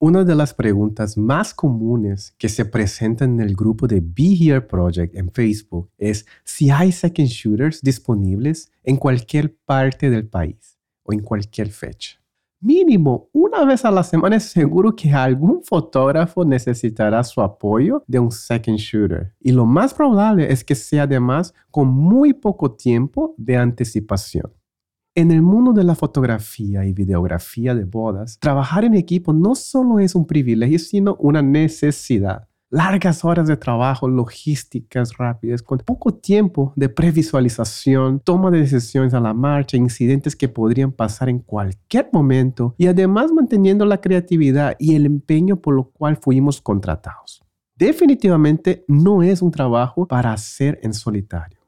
Una de las preguntas más comunes que se presentan en el grupo de Be Here Project en Facebook es si hay second shooters disponibles en cualquier parte del país o en cualquier fecha. Mínimo una vez a la semana es seguro que algún fotógrafo necesitará su apoyo de un second shooter. Y lo más probable es que sea además con muy poco tiempo de anticipación. En el mundo de la fotografía y videografía de bodas, trabajar en equipo no solo es un privilegio, sino una necesidad. Largas horas de trabajo, logísticas rápidas, con poco tiempo de previsualización, toma de decisiones a la marcha, incidentes que podrían pasar en cualquier momento y además manteniendo la creatividad y el empeño por lo cual fuimos contratados. Definitivamente no es un trabajo para hacer en solitario.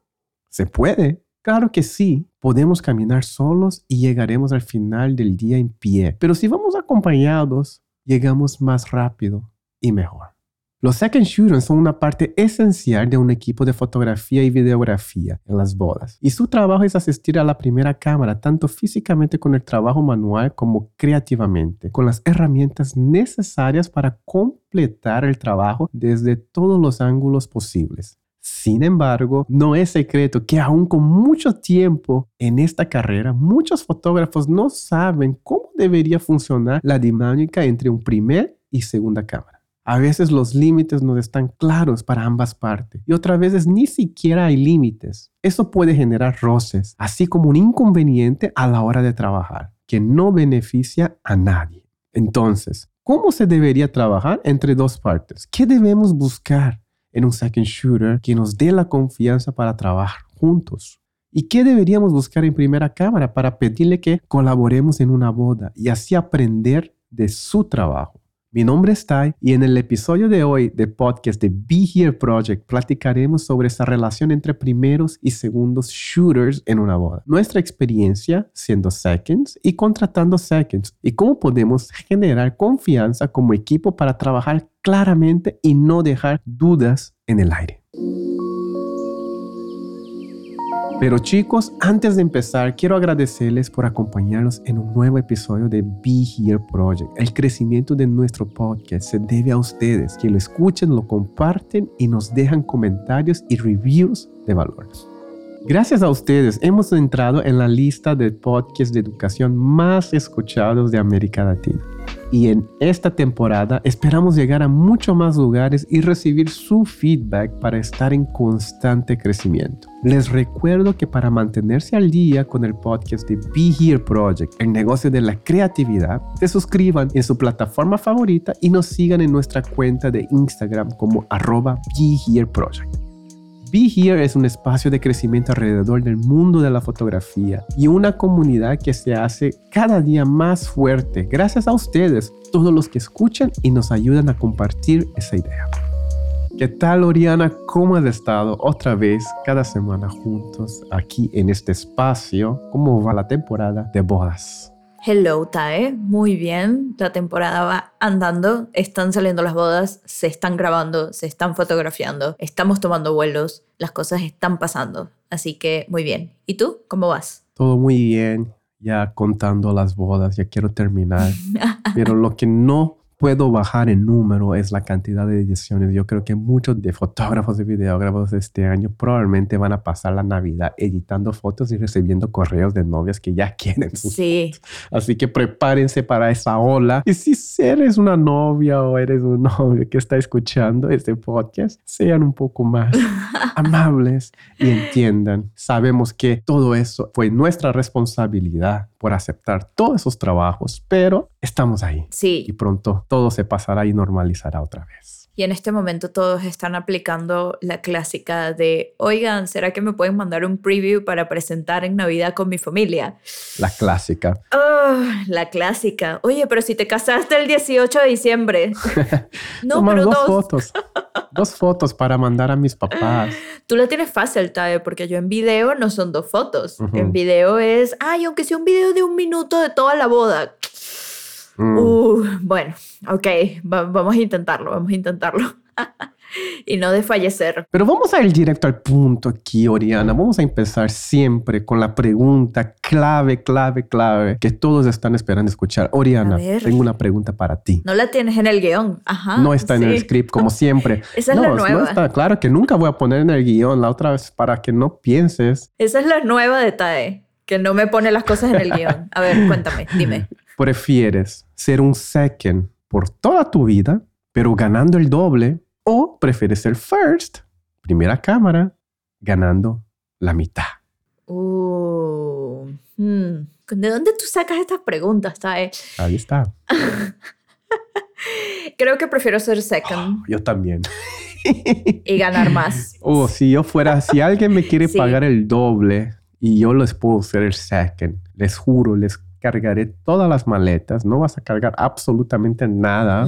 Se puede, Claro que sí, podemos caminar solos y llegaremos al final del día en pie, pero si vamos acompañados, llegamos más rápido y mejor. Los second shooters son una parte esencial de un equipo de fotografía y videografía en las bodas, y su trabajo es asistir a la primera cámara tanto físicamente con el trabajo manual como creativamente, con las herramientas necesarias para completar el trabajo desde todos los ángulos posibles. Sin embargo, no es secreto que aún con mucho tiempo en esta carrera, muchos fotógrafos no saben cómo debería funcionar la dinámica entre un primer y segunda cámara. A veces los límites no están claros para ambas partes y otras veces ni siquiera hay límites. Eso puede generar roces, así como un inconveniente a la hora de trabajar, que no beneficia a nadie. Entonces, ¿cómo se debería trabajar entre dos partes? ¿Qué debemos buscar? En un second shooter que nos dé la confianza para trabajar juntos. ¿Y qué deberíamos buscar en primera cámara para pedirle que colaboremos en una boda y así aprender de su trabajo? Mi nombre es Tai y en el episodio de hoy de podcast de Be Here Project platicaremos sobre esa relación entre primeros y segundos shooters en una boda, nuestra experiencia siendo seconds y contratando seconds y cómo podemos generar confianza como equipo para trabajar claramente y no dejar dudas en el aire. Pero chicos, antes de empezar, quiero agradecerles por acompañarnos en un nuevo episodio de Be Here Project. El crecimiento de nuestro podcast se debe a ustedes, que lo escuchen, lo comparten y nos dejan comentarios y reviews de valor. Gracias a ustedes hemos entrado en la lista de podcasts de educación más escuchados de América Latina y en esta temporada esperamos llegar a muchos más lugares y recibir su feedback para estar en constante crecimiento. Les recuerdo que para mantenerse al día con el podcast de Be Here Project, el negocio de la creatividad, se suscriban en su plataforma favorita y nos sigan en nuestra cuenta de Instagram como arroba Be Here Project. Be Here es un espacio de crecimiento alrededor del mundo de la fotografía y una comunidad que se hace cada día más fuerte gracias a ustedes, todos los que escuchan y nos ayudan a compartir esa idea. ¿Qué tal, Oriana? ¿Cómo has estado otra vez cada semana juntos aquí en este espacio? ¿Cómo va la temporada de bodas? Hello, Tae. Muy bien. La temporada va andando. Están saliendo las bodas, se están grabando, se están fotografiando, estamos tomando vuelos, las cosas están pasando. Así que muy bien. ¿Y tú? ¿Cómo vas? Todo muy bien. Ya contando las bodas, ya quiero terminar. Pero lo que no puedo bajar en número es la cantidad de ediciones. Yo creo que muchos de fotógrafos y videógrafos este año probablemente van a pasar la Navidad editando fotos y recibiendo correos de novias que ya quieren sí. Así que prepárense para esa ola. Y si eres una novia o eres un novio que está escuchando este podcast, sean un poco más amables y entiendan. Sabemos que todo eso fue nuestra responsabilidad por aceptar todos esos trabajos, pero estamos ahí. Sí. Y pronto todo se pasará y normalizará otra vez. Y en este momento todos están aplicando la clásica de, oigan, ¿será que me pueden mandar un preview para presentar en Navidad con mi familia? La clásica. Oh, la clásica. Oye, pero si te casaste el 18 de diciembre. no, pero dos, fotos. dos fotos para mandar a mis papás. Tú la tienes fácil, Tae, porque yo en video no son dos fotos. En video es, ay, aunque sea un video de un minuto de toda la boda. Mm. Uh, bueno, ok, vamos a intentarlo, vamos a intentarlo. y no de fallecer. Pero vamos a ir directo al punto aquí, Oriana. Vamos a empezar siempre con la pregunta clave, clave, clave que todos están esperando escuchar. Oriana, tengo una pregunta para ti. No la tienes en el guion. Ajá. No está en el script, como siempre. Esa es la nueva. No está, claro que nunca voy a poner en el guion la otra vez para que no pienses. Esa es la nueva de TAE, que no me pone las cosas en el guion. A ver, cuéntame, dime. ¿Prefieres ser un second por toda tu vida, pero ganando el doble? ¿O prefieres ser first, primera cámara, ganando la mitad? Uh, hmm. ¿De dónde tú sacas estas preguntas, Tae? Ahí está. Creo que prefiero ser second. Oh, yo también. y ganar más. Oh, si yo fuera, si alguien me quiere pagar el doble y yo les puedo ser el second, les juro, les cargaré todas las maletas, no vas a cargar absolutamente nada,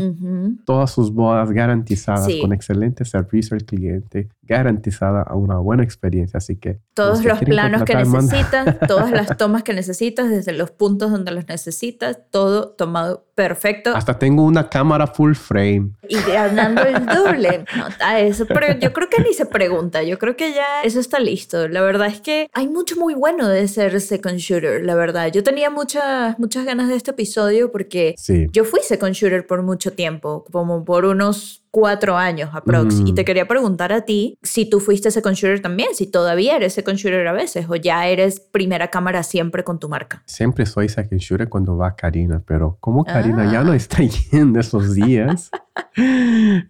todas sus bodas garantizadas con excelente servicio al cliente, garantizada a una buena experiencia, así que... Todos los, planos que necesitas, todas las tomas que necesitas, desde los puntos donde los necesitas, todo tomado perfecto. Hasta tengo una cámara full frame. Y ganando el doble. No, eso, pero yo creo que ni se pregunta, yo creo que ya eso está listo. La verdad es que hay mucho muy bueno de ser second shooter, la verdad. Yo tenía muchas, muchas ganas de este episodio porque yo fui second shooter por mucho tiempo, como por unos cuatro años aprox. Y te mm. quería preguntar a ti si tú fuiste second shooter también, si todavía eres second shooter a veces o ya eres primera cámara siempre con tu marca. Siempre soy second shooter cuando va Karina, pero como Karina ya no ah. está yendo esos días,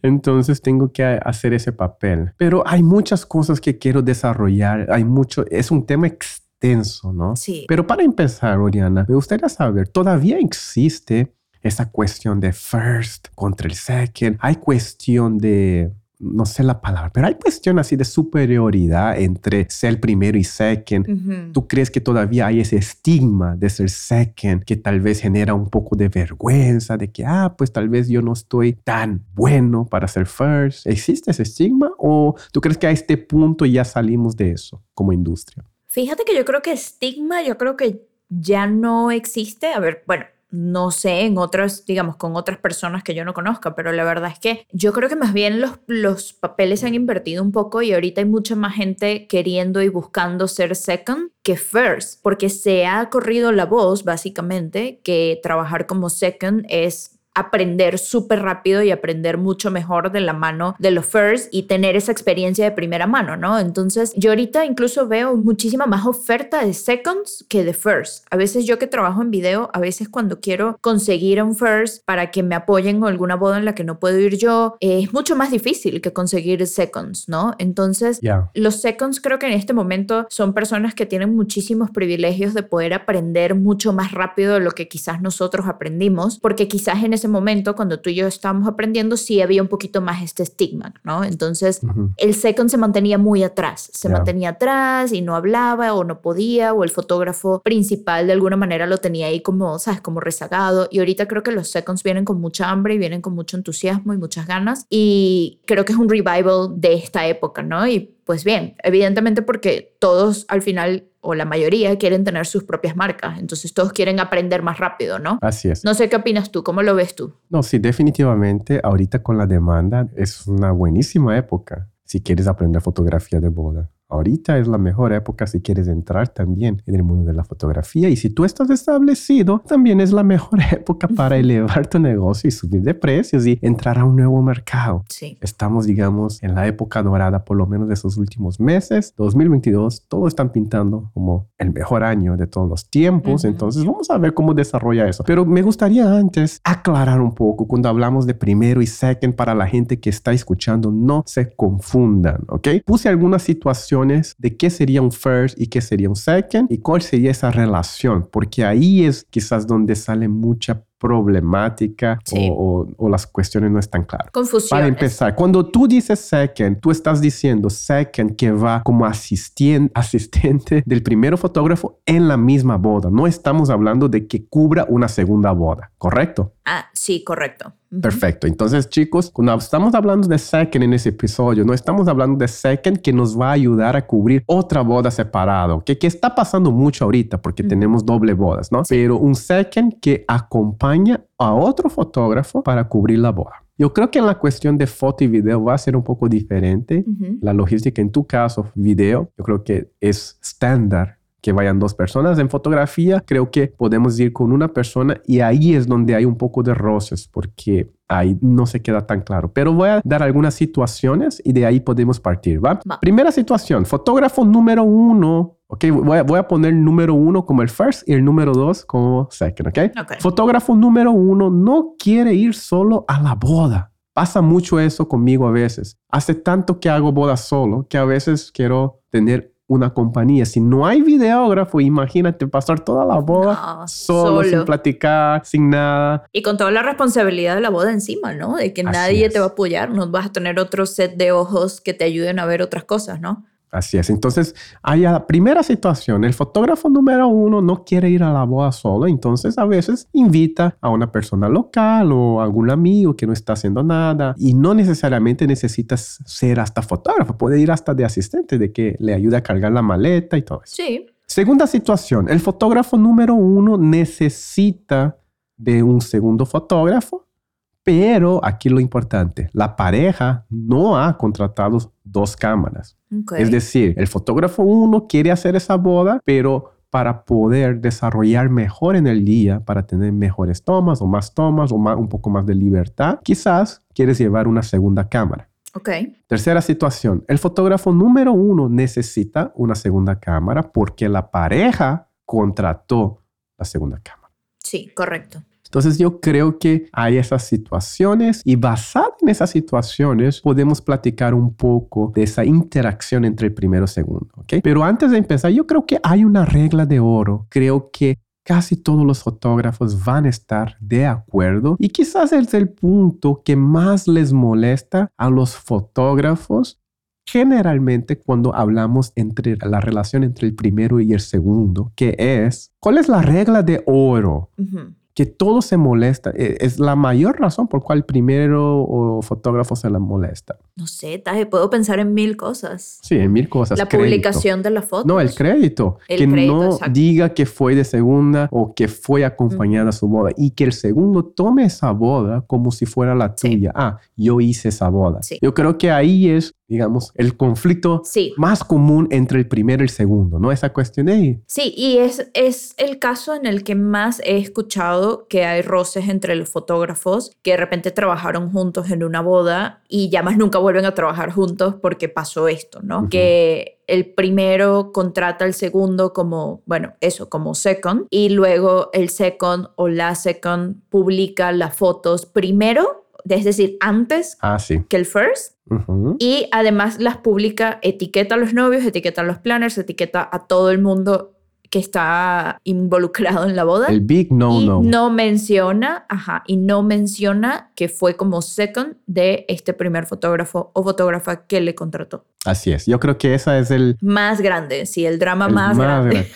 entonces tengo que hacer ese papel. Pero hay muchas cosas que quiero desarrollar, hay mucho, es un tema extenso, ¿no? Sí. Pero para empezar, Oriana, me gustaría saber, ¿todavía existe esa cuestión de first contra el second, hay cuestión de no sé la palabra, pero hay cuestión así de superioridad entre ser primero y second. ¿Tú crees que todavía hay ese estigma de ser second que tal vez genera un poco de vergüenza de que, ah, pues tal vez yo no estoy tan bueno para ser first? ¿Existe ese estigma o tú crees que a este punto ya salimos de eso como industria? Fíjate que yo creo que estigma, yo creo que ya no existe. A ver, bueno, no sé, en otras, digamos, con otras personas que yo no conozca, pero la verdad es que yo creo que más bien los, los papeles se han invertido un poco y ahorita hay mucha más gente queriendo y buscando ser second que first, porque se ha corrido la voz, básicamente, que trabajar como second es aprender súper rápido y aprender mucho mejor de la mano de los first y tener esa experiencia de primera mano, ¿no? Entonces, yo ahorita incluso veo muchísima más oferta de seconds que de first. A veces yo que trabajo en video, a veces cuando quiero conseguir un first para que me apoyen en alguna boda en la que no puedo ir yo, es mucho más difícil que conseguir seconds, ¿no? Entonces, los seconds creo que en este momento son personas que tienen muchísimos privilegios de poder aprender mucho más rápido de lo que quizás nosotros aprendimos, porque quizás en ese momento, cuando tú y yo estábamos aprendiendo, sí había un poquito más este estigma, ¿no? Entonces, el second se mantenía muy atrás, se mantenía atrás y no hablaba o no podía, o el fotógrafo principal de alguna manera lo tenía ahí como, ¿sabes? Como rezagado. Y ahorita creo que los seconds vienen con mucha hambre y vienen con mucho entusiasmo y muchas ganas. Y creo que es un revival de esta época, ¿no? Y pues bien, evidentemente porque todos al final o la mayoría quieren tener sus propias marcas, entonces todos quieren aprender más rápido, ¿no? Así es. No sé qué opinas tú, ¿cómo lo ves tú? No, sí, definitivamente ahorita con la demanda es una buenísima época si quieres aprender fotografía de boda. Ahorita es la mejor época si quieres entrar también en el mundo de la fotografía y si tú estás establecido, también es la mejor época para elevar tu negocio y subir de precios y entrar a un nuevo mercado. Sí. Estamos, digamos, en la época dorada, por lo menos de esos últimos meses. 2022, todos están pintando como el mejor año de todos los tiempos. Entonces, vamos a ver cómo desarrolla eso. Pero me gustaría antes aclarar un poco cuando hablamos de primero y second para la gente que está escuchando, no se confundan, ¿ok? Puse algunas situaciones de qué sería un first y qué sería un second y cuál sería esa relación, porque ahí es quizás donde sale mucha problemática o, las cuestiones no están claras. Confusión. Para empezar, cuando tú dices second, tú estás diciendo second que va como asistente del primer fotógrafo en la misma boda. No estamos hablando de que cubra una segunda boda, ¿correcto? Ah, sí, correcto. Perfecto. Entonces, chicos, cuando estamos hablando de second en ese episodio, no estamos hablando de second que nos va a ayudar a cubrir otra boda separada, que, que está pasando mucho ahorita porque tenemos doble bodas, ¿no? Pero un second que acompaña a otro fotógrafo para cubrir la boda. Yo creo que en la cuestión de foto y video va a ser un poco diferente. La logística en tu caso, video, yo creo que es estándar que vayan dos personas. En fotografía creo que podemos ir con una persona y ahí es donde hay un poco de roces porque ahí no se queda tan claro. Pero voy a dar algunas situaciones y de ahí podemos partir, ¿va? Primera situación, fotógrafo número uno. Ok, voy a, voy a poner número uno como el first y el número dos como second, ¿ok? Fotógrafo número uno no quiere ir solo a la boda. Pasa mucho eso conmigo a veces. Hace tanto que hago bodas solo que a veces quiero tener una compañía. Si no hay videógrafo, imagínate pasar toda la boda solo, sin platicar, sin nada. Y con toda la responsabilidad de la boda encima, ¿no? De que nadie te va a apoyar, no vas a tener otro set de ojos que te ayuden a ver otras cosas, ¿no? Así es. Entonces, hay la primera situación, el fotógrafo número uno no quiere ir a la boda solo, entonces a veces invita a una persona local o algún amigo que no está haciendo nada y no necesariamente necesitas ser hasta fotógrafo, puede ir hasta de asistente, de que le ayude a cargar la maleta y todo eso. Sí. Segunda situación, el fotógrafo número uno necesita de un segundo fotógrafo pero aquí lo importante, la pareja no ha contratado dos cámaras. Es decir, el fotógrafo uno quiere hacer esa boda, pero para poder desarrollar mejor en el día, para tener mejores tomas o más tomas o un poco más de libertad, quizás quieres llevar una segunda cámara. Okay. Tercera situación, el fotógrafo número uno necesita una segunda cámara porque la pareja contrató la segunda cámara. Sí, correcto. Entonces yo creo que hay esas situaciones y basado en esas situaciones podemos platicar un poco de esa interacción entre el primero y segundo. ¿okay? Pero antes de empezar, yo creo que hay una regla de oro. Creo que casi todos los fotógrafos van a estar de acuerdo y quizás es el punto que más les molesta a los fotógrafos generalmente cuando hablamos entre la relación entre el primero y el segundo, que es, ¿cuál es la regla de oro? Que todo se molesta. E, es la mayor razón por cual primero fotógrafo se la molesta. No sé, Taje, puedo pensar en mil cosas. Sí, en mil cosas. La publicación de la foto. No, el crédito. que no diga que fue de segunda o que fue acompañada a su boda y que el segundo tome esa boda como si fuera la tuya. Ah, yo hice esa boda. Yo creo que ahí es digamos, el conflicto más común entre el primero y el segundo, ¿no? Esa cuestión de... Sí, y es, es el caso en el que más he escuchado que hay roces entre los fotógrafos que de repente trabajaron juntos en una boda y ya más nunca vuelven a trabajar juntos porque pasó esto, ¿no? Que el primero contrata al segundo como, bueno, eso, como second, y luego el second o la second publica las fotos primero es decir, antes ah, que el first. Y además las publica, etiqueta a los novios, etiqueta a los planners, etiqueta a todo el mundo que está involucrado en la boda. El big no no. No menciona, ajá, y no menciona que fue como second de este primer fotógrafo o fotógrafa que le contrató. Así es. Yo creo que esa es el más grande, sí, el drama más, grande.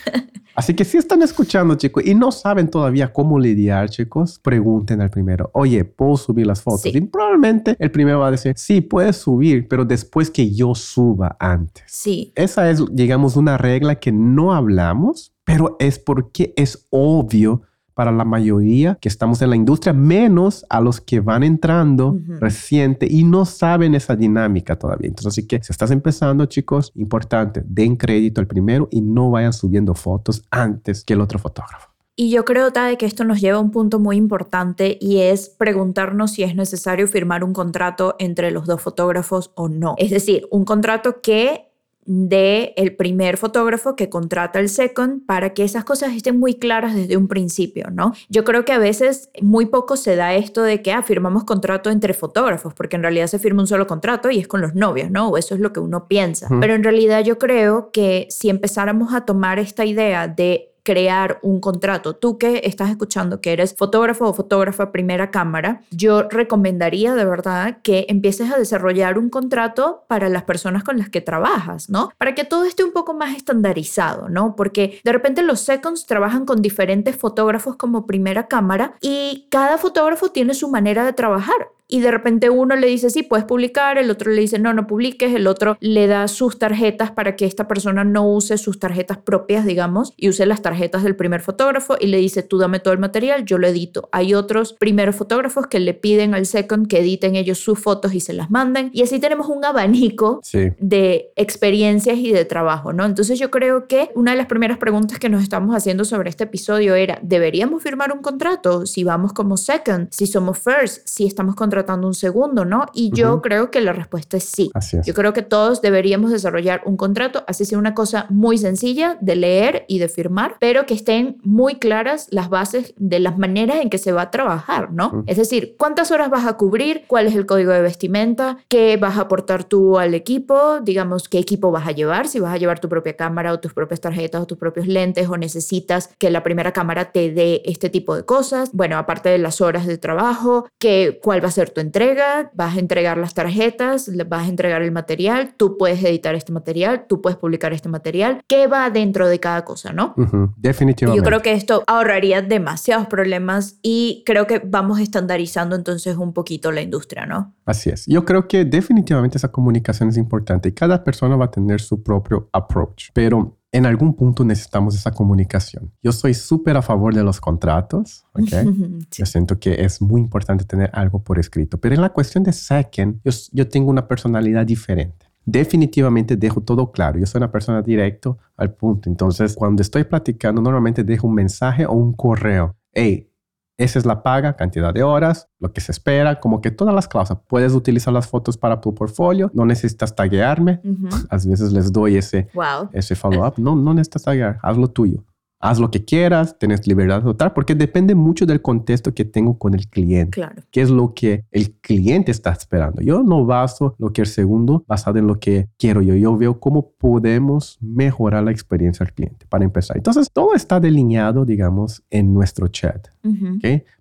Así que si están escuchando, chicos, y no saben todavía cómo lidiar, chicos, pregunten al primero, oye, ¿puedo subir las fotos? Y probablemente el primero va a decir, sí, puedes subir, pero después que yo suba antes. Sí. Esa es, digamos, una regla que no hablamos, pero es porque es obvio para la mayoría que estamos en la industria, menos a los que van entrando reciente y no saben esa dinámica todavía. Entonces, así que si estás empezando, chicos, importante, den crédito al primero y no vayan subiendo fotos antes que el otro fotógrafo. Y yo creo, Tade, que esto nos lleva a un punto muy importante y es preguntarnos si es necesario firmar un contrato entre los dos fotógrafos o no. Es decir, un contrato que de el primer fotógrafo que contrata el second para que esas cosas estén muy claras desde un principio, ¿no? Yo creo que a veces muy poco se da esto de que ah, firmamos contrato entre fotógrafos, porque en realidad se firma un solo contrato y es con los novios, ¿no? O eso es lo que uno piensa. Pero en realidad yo creo que si empezáramos a tomar esta idea de crear un contrato. Tú que estás escuchando, que eres fotógrafo o fotógrafa primera cámara, yo recomendaría de verdad que empieces a desarrollar un contrato para las personas con las que trabajas, ¿no? Para que todo esté un poco más estandarizado, ¿no? Porque de repente los seconds trabajan con diferentes fotógrafos como primera cámara y cada fotógrafo tiene su manera de trabajar y de repente uno le dice, sí, puedes publicar, el otro le dice, no, no publiques, el otro le da sus tarjetas para que esta persona no use sus tarjetas propias, digamos, y use las tarjetas del primer fotógrafo y le dice, tú dame todo el material, yo lo edito. Hay otros primeros fotógrafos que le piden al second que editen ellos sus fotos y se las manden. Y así tenemos un abanico de experiencias y de trabajo, ¿no? Entonces yo creo que una de las primeras preguntas que nos estamos haciendo sobre este episodio era, ¿deberíamos firmar un contrato si vamos como second, si somos first, si estamos contratando un segundo, ¿no? Y yo creo que la respuesta es sí. Yo creo que todos deberíamos desarrollar un contrato, así sea una cosa muy sencilla de leer y de firmar, pero que estén muy claras las bases de las maneras en que se va a trabajar, ¿no? Es decir, cuántas horas vas a cubrir, cuál es el código de vestimenta, qué vas a aportar tú al equipo, digamos, qué equipo vas a llevar, si vas a llevar tu propia cámara o tus propias tarjetas o tus propios lentes o necesitas que la primera cámara te dé este tipo de cosas. Bueno, aparte de las horas de trabajo, que, cuál va a ser tu entrega, vas a entregar las tarjetas, vas a entregar el material, tú puedes editar este material, tú puedes publicar este material, qué va dentro de cada cosa, ¿no? Definitivamente. yo creo que esto ahorraría demasiados problemas y creo que vamos estandarizando entonces un poquito la industria, ¿no? Así es. Yo creo que definitivamente esa comunicación es importante y cada persona va a tener su propio approach, pero en algún punto necesitamos esa comunicación. Yo soy súper a favor de los contratos, ¿ok? Yo siento que es muy importante tener algo por escrito, pero en la cuestión de second, yo, yo tengo una personalidad diferente definitivamente dejo todo claro. Yo soy una persona directo al punto. Entonces, cuando estoy platicando, normalmente dejo un mensaje o un correo. Hey, esa es la paga, cantidad de horas, lo que se espera, como que todas las cláusulas. Puedes utilizar las fotos para tu portfolio, no necesitas taguearme. A veces les doy ese, ese follow-up. No, no necesitas taguear, haz lo tuyo haz lo que quieras, tienes libertad total, porque depende mucho del contexto que tengo con el cliente. Claro. ¿Qué es lo que el cliente está esperando? Yo no baso lo que el segundo basado en lo que quiero yo. Yo veo cómo podemos mejorar la experiencia del cliente para empezar. Entonces, todo está delineado, digamos, en nuestro chat.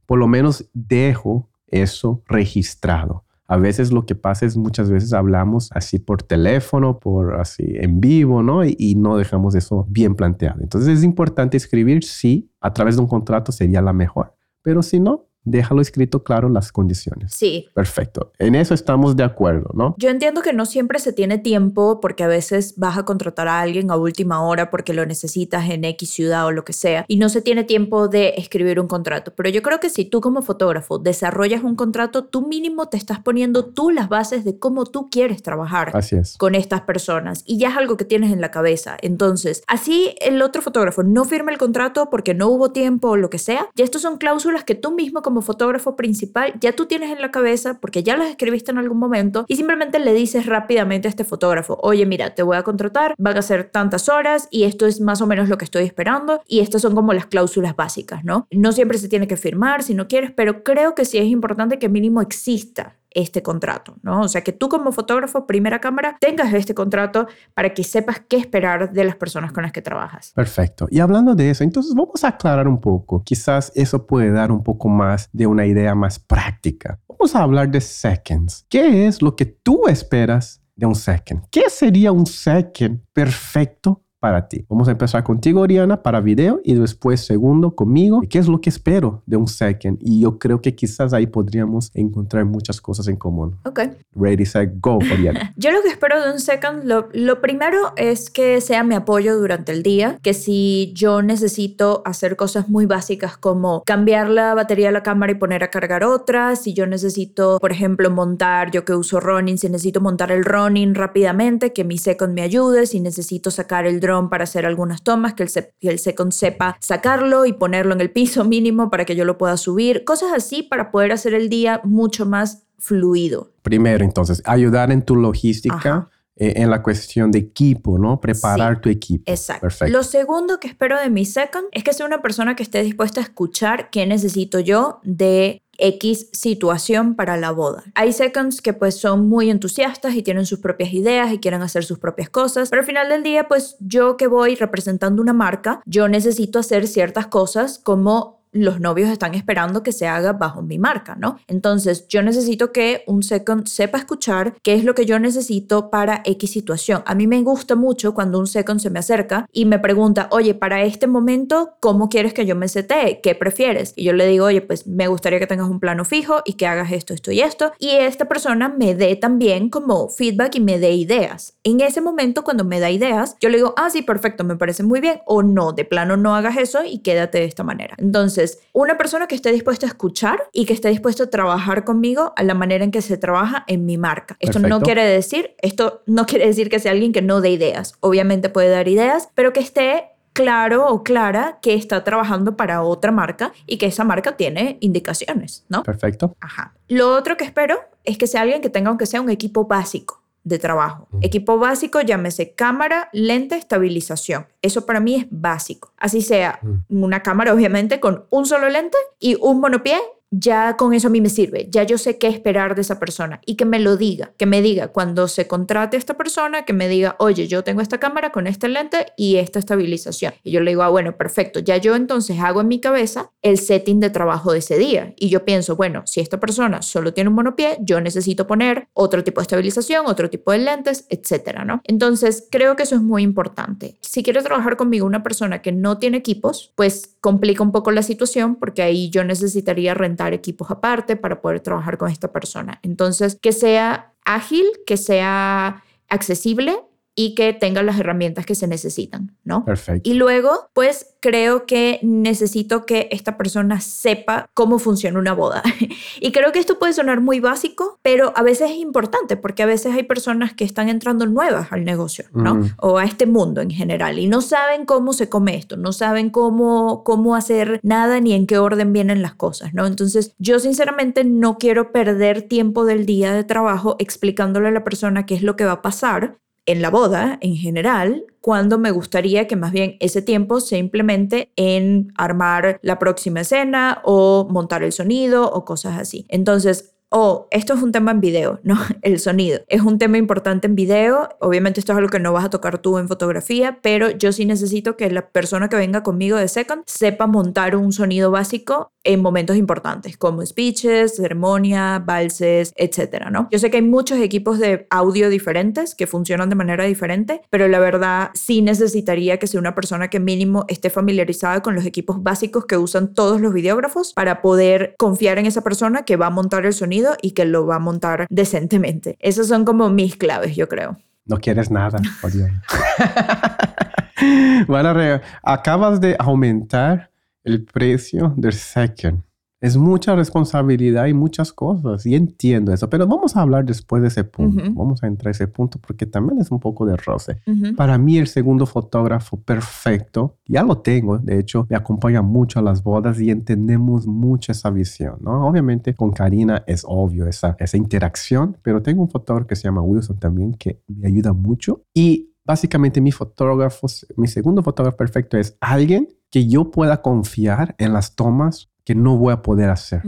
Por lo menos dejo eso registrado. A veces lo que pasa es muchas veces hablamos así por teléfono, por así en vivo, ¿no? Y, no dejamos eso bien planteado. Entonces es importante escribir, sí, a través de un contrato sería la mejor, pero si no, déjalo escrito claro las condiciones. Sí. Perfecto. En eso estamos de acuerdo, ¿no? Yo entiendo que no siempre se tiene tiempo porque a veces vas a contratar a alguien a última hora porque lo necesitas en X ciudad o lo que sea y no se tiene tiempo de escribir un contrato. Pero yo creo que si tú como fotógrafo desarrollas un contrato, tú mínimo te estás poniendo tú las bases de cómo tú quieres trabajar así es. con estas personas y ya es algo que tienes en la cabeza. Entonces, así el otro fotógrafo no firma el contrato porque no hubo tiempo o lo que sea, ya estos son cláusulas que tú mismo como como fotógrafo principal ya tú tienes en la cabeza, porque ya las escribiste en algún momento, y simplemente le dices rápidamente a este fotógrafo, oye, mira, te voy a contratar, van a ser tantas horas y esto es más o menos lo que estoy esperando, y estas son como las cláusulas básicas, ¿no? No siempre se tiene que firmar si no quieres, pero creo que sí es importante que mínimo exista este contrato, ¿no? O sea, que tú como fotógrafo, primera cámara, tengas este contrato para que sepas qué esperar de las personas con las que trabajas. Perfecto. Y hablando de eso, entonces vamos a aclarar un poco. Quizás eso puede dar un poco más de una idea más práctica. Vamos a hablar de seconds. ¿Qué es lo que tú esperas de un second? ¿Qué sería un second perfecto para ti. Vamos a empezar contigo, Oriana, para video y después segundo conmigo. ¿Qué es lo que espero de un second? Y yo creo que quizás ahí podríamos encontrar muchas cosas en común. Ok. Ready, set, go, Oriana. yo lo que espero de un second, lo, lo primero es que sea mi apoyo durante el día, que si yo necesito hacer cosas muy básicas como cambiar la batería de la cámara y poner a cargar otra, si yo necesito, por ejemplo, montar, yo que uso Ronin, si necesito montar el Ronin rápidamente, que mi second me ayude, si necesito sacar el drone para hacer algunas tomas, que el, que el second sepa sacarlo y ponerlo en el piso mínimo para que yo lo pueda subir, cosas así para poder hacer el día mucho más fluido. Primero, entonces, ayudar en tu logística. Eh, en la cuestión de equipo, ¿no? Preparar tu equipo. Exacto. Perfecto. Lo segundo que espero de mi second es que sea una persona que esté dispuesta a escuchar qué necesito yo de X situación para la boda. Hay seconds que pues son muy entusiastas y tienen sus propias ideas y quieren hacer sus propias cosas, pero al final del día pues yo que voy representando una marca, yo necesito hacer ciertas cosas como los novios están esperando que se haga bajo mi marca, ¿no? Entonces, yo necesito que un second sepa escuchar qué es lo que yo necesito para X situación. A mí me gusta mucho cuando un second se me acerca y me pregunta, oye, para este momento, ¿cómo quieres que yo me setee? ¿Qué prefieres? Y yo le digo, oye, pues me gustaría que tengas un plano fijo y que hagas esto, esto y esto. Y esta persona me dé también como feedback y me dé ideas. En ese momento, cuando me da ideas, yo le digo, ah, sí, perfecto, me parece muy bien. O no, de plano no hagas eso y quédate de esta manera. Entonces, una persona que esté dispuesta a escuchar y que esté dispuesta a trabajar conmigo a la manera en que se trabaja en mi marca. Esto no quiere decir, esto no quiere decir que sea alguien que no dé ideas. Obviamente puede dar ideas, pero que esté claro o clara que está trabajando para otra marca y que esa marca tiene indicaciones, ¿no? Perfecto. Ajá. Lo otro que espero es que sea alguien que tenga aunque sea un equipo básico de trabajo. Equipo básico, llámese cámara, lente, estabilización. Eso para mí es básico. Así sea una cámara, obviamente, con un solo lente y un monopié ya con eso a mí me sirve, ya yo sé qué esperar de esa persona y que me lo diga, que me diga cuando se contrate a esta persona, que me diga, oye, yo tengo esta cámara con este lente y esta estabilización. Y yo le digo, ah, bueno, perfecto, ya yo entonces hago en mi cabeza el setting de trabajo de ese día. Y yo pienso, bueno, si esta persona solo tiene un monopié, yo necesito poner otro tipo de estabilización, otro tipo de lentes, etcétera, ¿no? Entonces, creo que eso es muy importante. Si quiere trabajar conmigo una persona que no tiene equipos, pues complica un poco la situación porque ahí yo necesitaría rentar equipos aparte para poder trabajar con esta persona. Entonces, que sea ágil, que sea accesible y que tenga las herramientas que se necesitan, ¿no? Perfecto. Y luego, pues creo que necesito que esta persona sepa cómo funciona una boda. y creo que esto puede sonar muy básico, pero a veces es importante porque a veces hay personas que están entrando nuevas al negocio, ¿no? Mm. O a este mundo en general y no saben cómo se come esto, no saben cómo, cómo hacer nada ni en qué orden vienen las cosas, ¿no? Entonces, yo sinceramente no quiero perder tiempo del día de trabajo explicándole a la persona qué es lo que va a pasar en la boda en general, cuando me gustaría que más bien ese tiempo se implemente en armar la próxima escena o montar el sonido o cosas así. Entonces, oh, esto es un tema en video, ¿no? El sonido. Es un tema importante en video. Obviamente esto es algo que no vas a tocar tú en fotografía, pero yo sí necesito que la persona que venga conmigo de Second sepa montar un sonido básico en momentos importantes, como speeches, ceremonia, valses, etcétera, ¿no? Yo sé que hay muchos equipos de audio diferentes que funcionan de manera diferente, pero la verdad sí necesitaría que sea una persona que mínimo esté familiarizada con los equipos básicos que usan todos los videógrafos para poder confiar en esa persona que va a montar el sonido y que lo va a montar decentemente. Esas son como mis claves, yo creo. No quieres nada, bueno, acabas de aumentar el precio del second es mucha responsabilidad y muchas cosas. Y entiendo eso, pero vamos a hablar después de ese punto. Vamos a entrar a ese punto porque también es un poco de roce. Para mí, el segundo fotógrafo perfecto, ya lo tengo, de hecho, me acompaña mucho a las bodas y entendemos mucho esa visión, ¿no? Obviamente, con Karina es obvio esa, esa interacción, pero tengo un fotógrafo que se llama Wilson también que me ayuda mucho. Y básicamente mi fotógrafo, mi segundo fotógrafo perfecto es alguien que yo pueda confiar en las tomas que no voy a poder hacer.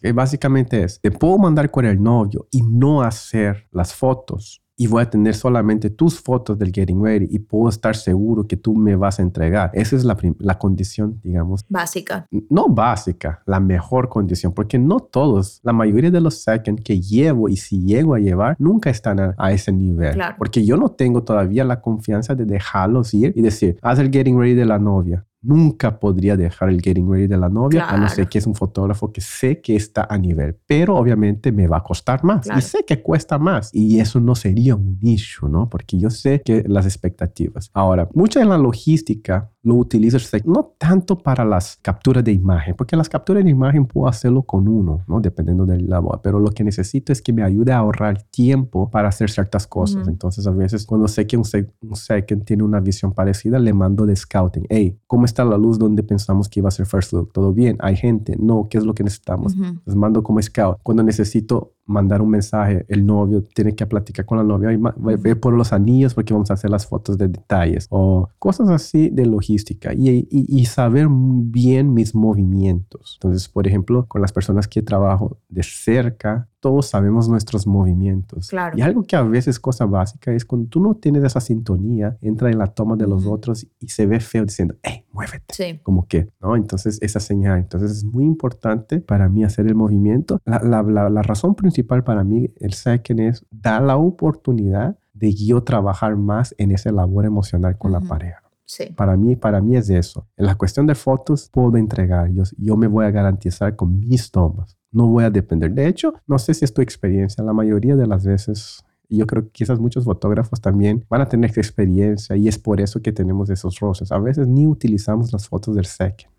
Que básicamente es, te puedo mandar con el novio y no hacer las fotos y voy a tener solamente tus fotos del getting ready y puedo estar seguro que tú me vas a entregar. Esa es la, la condición, digamos. Básica. No básica, la mejor condición, porque no todos, la mayoría de los second que llevo y si llego a llevar, nunca están a, ese nivel. Porque yo no tengo todavía la confianza de dejarlos ir y decir, haz el getting ready de la novia nunca podría dejar el getting ready de la novia, a no ser que es un fotógrafo que sé que está a nivel, pero obviamente me va a costar más y sé que cuesta más y eso no sería un issue, ¿no? Porque yo sé que las expectativas. Ahora, mucha en la logística lo utilizo no tanto para las capturas de imagen, porque las capturas de imagen puedo hacerlo con uno, ¿no? Dependiendo de la voz, pero lo que necesito es que me ayude a ahorrar tiempo para hacer ciertas cosas. Entonces, a veces cuando sé que un, un second tiene una visión parecida, le mando de scouting, hey, ¿cómo está la luz donde pensamos que iba a ser first look? ¿Todo bien? ¿Hay gente? No, ¿qué es lo que necesitamos? Les mando como scout. Cuando necesito mandar un mensaje, el novio tiene que platicar con la novia y ver por los anillos porque vamos a hacer las fotos de detalles o cosas así de logística logística y, y, saber bien mis movimientos. Entonces, por ejemplo, con las personas que trabajo de cerca, todos sabemos nuestros movimientos. Claro. Y algo que a veces es cosa básica es cuando tú no tienes esa sintonía, entra en la toma de los otros y se ve feo diciendo, hey, muévete. Sí. Como que, ¿no? Entonces, esa señal. Entonces, es muy importante para mí hacer el movimiento. La, la, la, la razón principal para mí, el second es dar la oportunidad de yo trabajar más en esa labor emocional con la pareja. Sí. Para mí, para mí es eso. En la cuestión de fotos puedo entregar. Yo, yo me voy a garantizar con mis tomas. No voy a depender. De hecho, no sé si es tu experiencia. La mayoría de las veces yo creo que quizás muchos fotógrafos también van a tener experiencia y es por eso que tenemos esos roces. A veces ni utilizamos las fotos del second.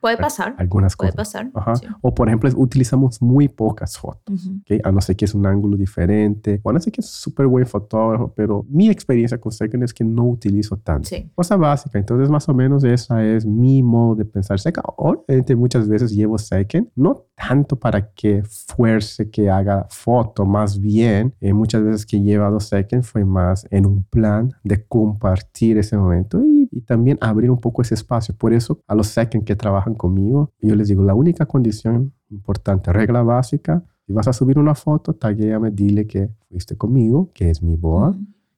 Puede pasar. Algunas Puede cosas. pasar. O por ejemplo, utilizamos muy pocas fotos. A no ser que es un ángulo diferente. O a no ser que es súper buen fotógrafo. Pero mi experiencia con Second es que no utilizo tanto. Sí. Cosa básica. Entonces, más o menos esa es mi modo de pensar. Second, obviamente muchas veces llevo Second. No tanto para que fuerce que haga foto. Más bien, eh, muchas veces que he llevado Second fue más en un plan de compartir ese momento y, y también abrir un poco ese espacio. Por eso, a los Second que trabajan conmigo, yo les digo, la única condición importante, regla básica, si vas a subir una foto, taguéame, dile que fuiste conmigo, que es mi boa.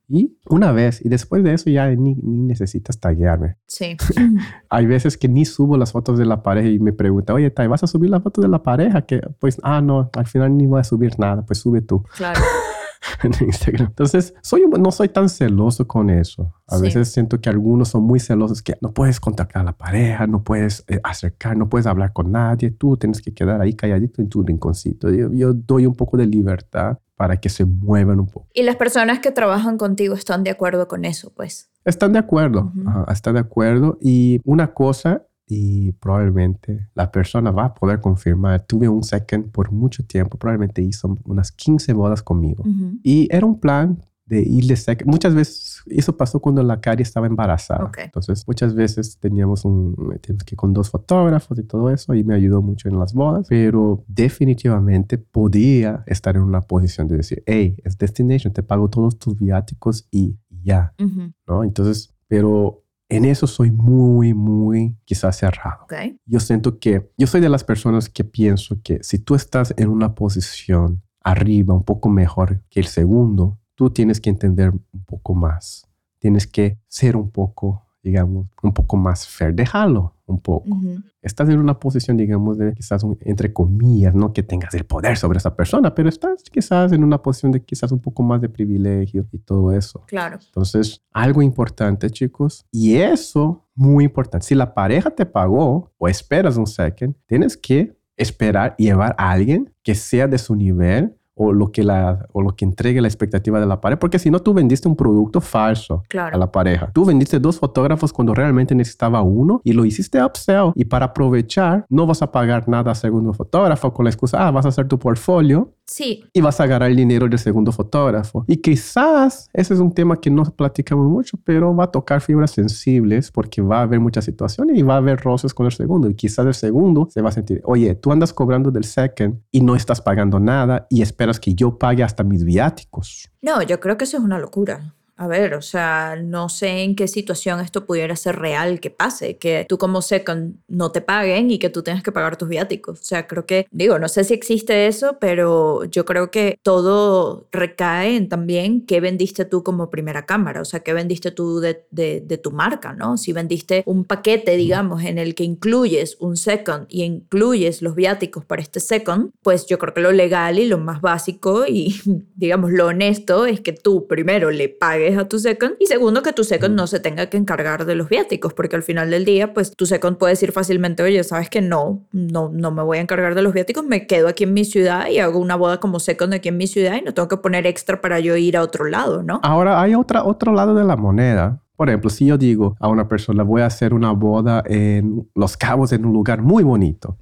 Y una vez, y después de eso ya ni, ni necesitas taguearme. Sí. Hay veces que ni subo las fotos de la pareja y me pregunta, oye, Tai, ¿vas a subir la foto de la pareja? Que pues, ah, no, al final ni voy a subir nada, pues sube tú. Claro. en Instagram. Entonces, soy, no soy tan celoso con eso. A Sí. veces siento que algunos son muy celosos que no puedes contactar a la pareja, no puedes eh, acercar, no puedes hablar con nadie, tú tienes que quedar ahí calladito en tu rinconcito. Yo, yo doy un poco de libertad para que se muevan un poco. Y las personas que trabajan contigo están de acuerdo con eso, pues. Están de acuerdo, están de acuerdo. Y una cosa, y probablemente la persona va a poder confirmar, tuve un second por mucho tiempo, probablemente hizo unas 15 bodas conmigo. Y era un plan de ir de second. Muchas veces, eso pasó cuando la Cari estaba embarazada. Ok. Entonces, muchas veces teníamos un, teníamos que con dos fotógrafos y todo eso, y me ayudó mucho en las bodas, pero definitivamente podía estar en una posición de decir, hey, es Destination, te pago todos tus viáticos y ya, Ujú. ¿no? Entonces, pero en eso soy muy, muy quizás cerrado. Ok. Yo siento que yo soy de las personas que pienso que si tú estás en una posición arriba, un poco mejor que el segundo, tú tienes que entender un poco más. Tienes que ser un poco, digamos, un poco más fair. Déjalo un poco. Ujú. Estás en una posición, digamos, de quizás, un- entre comillas, no que tengas el poder sobre esa persona, pero estás quizás en una posición de quizás un poco más de privilegio y todo eso. Claro. Entonces, algo importante, chicos, y eso muy importante. Si la pareja te pagó o esperas un second, tienes que esperar y llevar a alguien que sea de su nivel o lo que, la, o lo que entregue la expectativa de la pareja, porque si no, tú vendiste un producto falso a Claro. la pareja. Tú vendiste dos fotógrafos cuando realmente necesitaba uno y lo hiciste upsell. Y para aprovechar, no vas a pagar nada al segundo fotógrafo con la excusa, ah, vas a hacer tu portfolio Sí. y vas a agarrar el dinero del segundo fotógrafo. Y quizás ese es un tema que no platicamos mucho, pero va a tocar fibras sensibles porque va a haber muchas situaciones y va a haber roces con el segundo. Y quizás el segundo se va a sentir, oye, tú andas cobrando del second y no estás pagando nada y esperas que yo pague hasta mis viáticos. No, yo creo que eso es una locura. A ver, o sea, no sé en qué situación esto pudiera ser real que pase, que tú como second no te paguen y que tú tengas que pagar tus viáticos. O sea, creo que, digo, no sé si existe eso, pero yo creo que todo recae en también qué vendiste tú como primera cámara, o sea, qué vendiste tú de, de, de tu marca, ¿no? Si vendiste un paquete, digamos, en el que incluyes un second y incluyes los viáticos para este second, pues yo creo que lo legal y lo más básico y, digamos, lo honesto es que tú primero le pagues a tu second y segundo que tu second no se tenga que encargar de los viáticos, porque al final del día, pues tu second puede decir fácilmente, oye, sabes que no, no, no me voy a encargar de los viáticos, me quedo aquí en mi ciudad y hago una boda como second aquí en mi ciudad y no tengo que poner extra para yo ir a otro lado, ¿no? Ahora hay otra, otro lado de la moneda. Por ejemplo, si yo digo a una persona, voy a hacer una boda en Los Cabos, en un lugar muy bonito,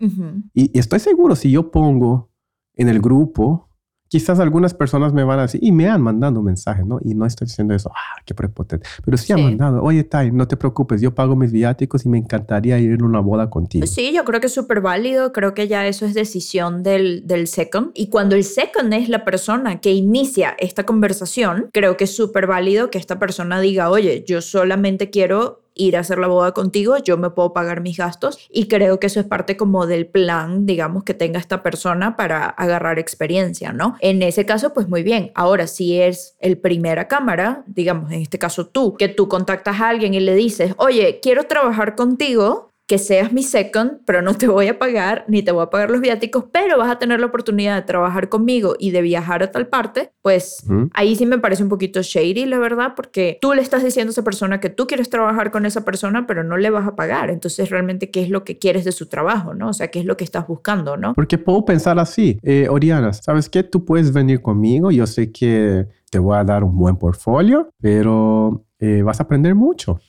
y estoy seguro, si yo pongo en el grupo, quizás algunas personas me van a decir, y me han mandado mensajes, ¿no? Y no estoy diciendo eso, ah, qué prepotente. Pero sí, han Sí. mandado, oye, Tai, no te preocupes, yo pago mis viáticos y me encantaría ir en una boda contigo. Sí, yo creo que es súper válido, creo que ya eso es decisión del, del second. Y cuando el second es la persona que inicia esta conversación, creo que es súper válido que esta persona diga, oye, yo solamente quiero ir a hacer la boda contigo, yo me puedo pagar mis gastos y creo que eso es parte como del plan, digamos, que tenga esta persona para agarrar experiencia, ¿no? En ese caso, pues muy bien. Ahora, si es el primera cámara, digamos, en este caso tú, que tú contactas a alguien y le dices, oye, quiero trabajar contigo, que seas mi second, pero no te voy a pagar ni te voy a pagar los viáticos, pero vas a tener la oportunidad de trabajar conmigo y de viajar a tal parte, pues ahí sí me parece un poquito shady, la verdad, porque tú le estás diciendo a esa persona que tú quieres trabajar con esa persona, pero no le vas a pagar. Entonces, realmente, ¿qué es lo que quieres de su trabajo, no? O sea, ¿qué es lo que estás buscando, no? Porque puedo pensar así, eh, Oriana, ¿sabes qué? Tú puedes venir conmigo, yo sé que te voy a dar un buen portfolio, pero eh, vas a aprender mucho.